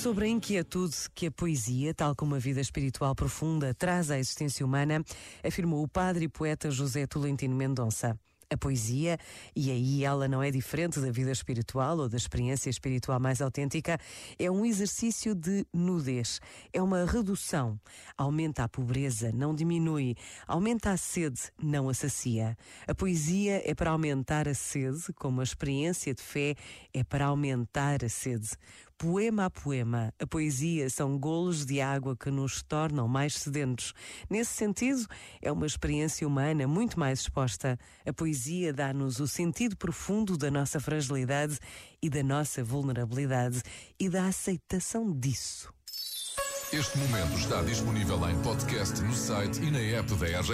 Sobre a inquietude que a poesia, tal como a vida espiritual profunda, traz à existência humana, afirmou o padre e poeta José Tolentino Mendonça. A poesia, e aí ela não é diferente da vida espiritual ou da experiência espiritual mais autêntica, é um exercício de nudez, é uma redução. Aumenta a pobreza, não diminui. Aumenta a sede, não a sacia. A poesia é para aumentar a sede, como a experiência de fé é para aumentar a sede. Poema a poema, a poesia são golos de água que nos tornam mais sedentos. Nesse sentido, é uma experiência humana muito mais exposta. A poesia dá-nos o sentido profundo da nossa fragilidade e da nossa vulnerabilidade e da aceitação disso. Este momento está disponível em podcast no site e na app da RGF.